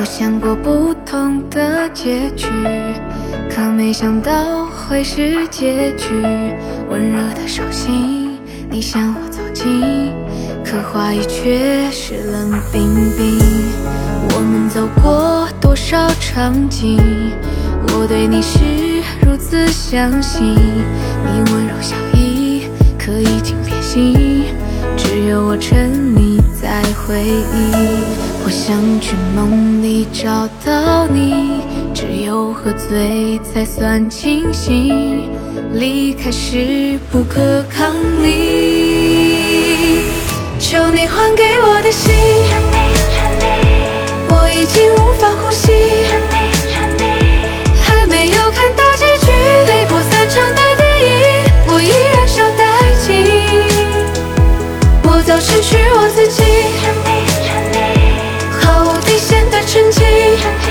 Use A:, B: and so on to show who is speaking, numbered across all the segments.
A: 我想过不同的结局，可没想到会是结局。温热的手心，你向我走近，可话语却是冷冰冰。我们走过多少场景，我对你是如此相信。你温柔笑意，可已经变心，只有我沉回忆。我想去梦里找到你，只有喝醉才算清醒。离开时不可抗力，我早失去我自己。沉寂，可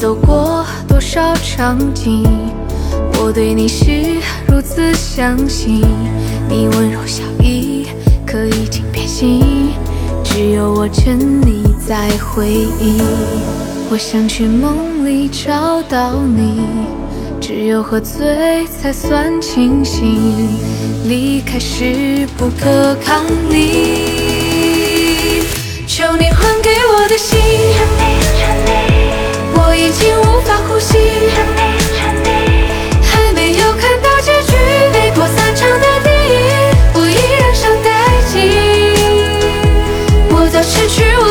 A: 走过多少场景？我对你是如此相信，你温柔笑意可已经变心，只有我沉溺在回忆。我想去梦里找到你，只有喝醉才算清醒。离开时不可抗力，希望。